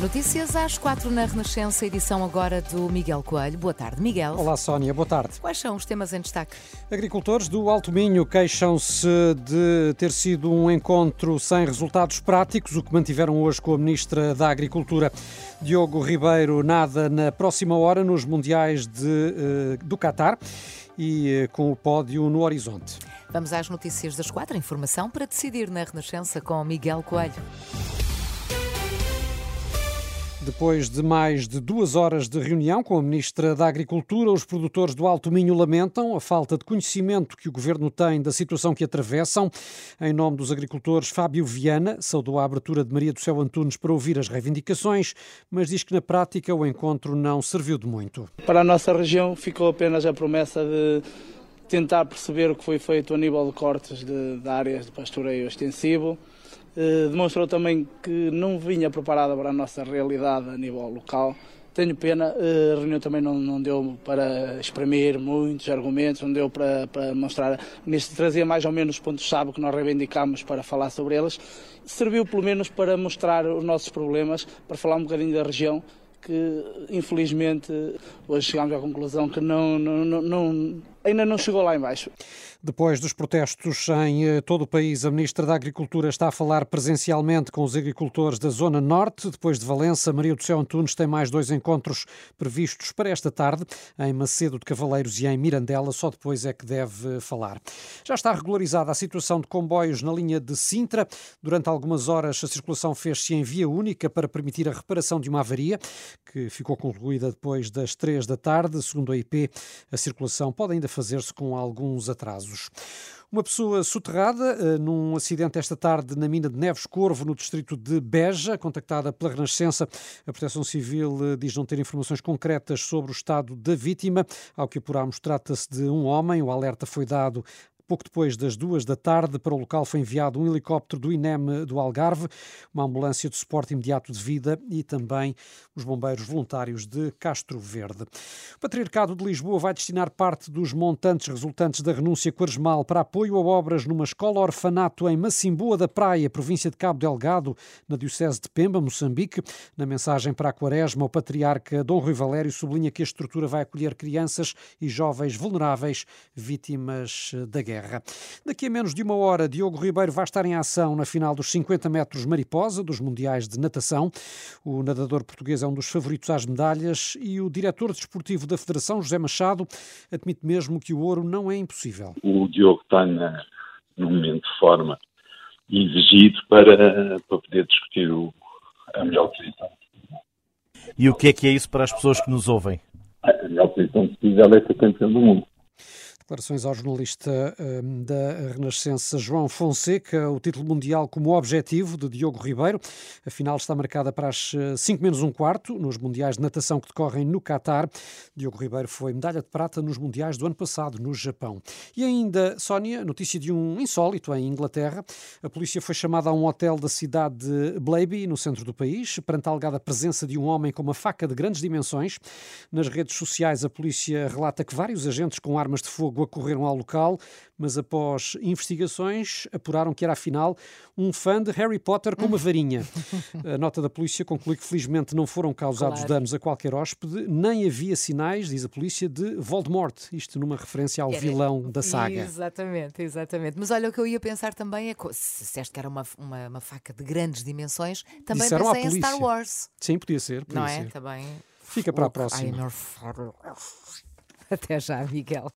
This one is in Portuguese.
Notícias às quatro na Renascença, edição agora do Miguel Coelho. Boa tarde, Miguel. Olá, Sónia, boa tarde. Quais são os temas em destaque? Agricultores do Alto Minho queixam-se de ter sido um encontro sem resultados práticos, o que mantiveram hoje com a Ministra da Agricultura. Diogo Ribeiro nada na próxima hora nos Mundiais de, uh, do Qatar e uh, com o pódio no horizonte. Vamos às notícias das quatro. Informação para decidir na Renascença com Miguel Coelho. Depois de mais de duas horas de reunião com a Ministra da Agricultura, os produtores do Alto Minho lamentam a falta de conhecimento que o Governo tem da situação que atravessam. Em nome dos agricultores, Fábio Viana saudou a abertura de Maria do Céu Antunes para ouvir as reivindicações, mas diz que na prática o encontro não serviu de muito. Para a nossa região ficou apenas a promessa de tentar perceber o que foi feito a nível de cortes de, de áreas de pastoreio extensivo, demonstrou também que não vinha preparada para a nossa realidade a nível local. Tenho pena, eh, a reunião também não, não deu para exprimir muitos argumentos, não deu para, para mostrar. Nisto trazia mais ou menos os pontos-chave que nós reivindicámos para falar sobre eles. Serviu pelo menos para mostrar os nossos problemas, para falar um bocadinho da região, que infelizmente hoje chegamos à conclusão que não, não, não, não ainda não chegou lá embaixo. Depois dos protestos em eh, todo o país, a Ministra da Agricultura está a falar presencialmente com os agricultores da Zona Norte. Depois de Valença, Maria do Céu Antunes tem mais dois encontros previstos para esta tarde, em Macedo de Cavaleiros e em Mirandela. Só depois é que deve falar. Já está regularizada a situação de comboios na linha de Sintra. Durante algumas horas, a circulação fez-se em via única para permitir a reparação de uma avaria, que ficou concluída depois das três da tarde. Segundo a IP, a circulação pode ainda fazer-se com alguns atrasos. Uma pessoa soterrada uh, num acidente esta tarde na mina de Neves Corvo, no distrito de Beja, contactada pela Renascença. A Proteção Civil uh, diz não ter informações concretas sobre o estado da vítima. Ao que apuramos, trata-se de um homem. O alerta foi dado Pouco depois das duas da tarde, para o local foi enviado um helicóptero do INEM do Algarve, uma ambulância de suporte imediato de vida e também os bombeiros voluntários de Castro Verde. O Patriarcado de Lisboa vai destinar parte dos montantes resultantes da renúncia quaresmal para apoio a obras numa escola-orfanato em Macimboa da Praia, província de Cabo Delgado, na Diocese de Pemba, Moçambique. Na mensagem para a Quaresma, o Patriarca Dom Rui Valério sublinha que a estrutura vai acolher crianças e jovens vulneráveis vítimas da guerra. Terra. Daqui a menos de uma hora, Diogo Ribeiro vai estar em ação na final dos 50 metros mariposa dos Mundiais de Natação. O nadador português é um dos favoritos às medalhas e o diretor desportivo da Federação, José Machado, admite mesmo que o ouro não é impossível. O Diogo está na, num momento de forma exigido para, para poder discutir o, a melhor posição. E o que é que é isso para as pessoas que nos ouvem? A melhor posição possível é ser campeão do mundo. Declarações ao jornalista um, da Renascença João Fonseca, o título mundial como objetivo de Diogo Ribeiro. A final está marcada para as 5 menos um quarto nos Mundiais de Natação que decorrem no Catar. Diogo Ribeiro foi medalha de prata nos Mundiais do ano passado no Japão. E ainda, Sónia, notícia de um insólito em Inglaterra. A polícia foi chamada a um hotel da cidade de Blaby, no centro do país, perante a alegada presença de um homem com uma faca de grandes dimensões. Nas redes sociais, a polícia relata que vários agentes com armas de fogo acorreram ao local, mas após investigações apuraram que era afinal um fã de Harry Potter com uma varinha. A nota da polícia conclui que felizmente não foram causados claro. danos a qualquer hóspede, nem havia sinais, diz a polícia, de Voldemort, isto numa referência ao era... vilão da saga. Exatamente, exatamente. Mas olha, o que eu ia pensar também é, se disseste que era uma, uma, uma faca de grandes dimensões, também Disseram pensei em Star Wars. Sim, podia ser. Podia não ser. é? Também. Fica para a próxima. Até já, Miguel.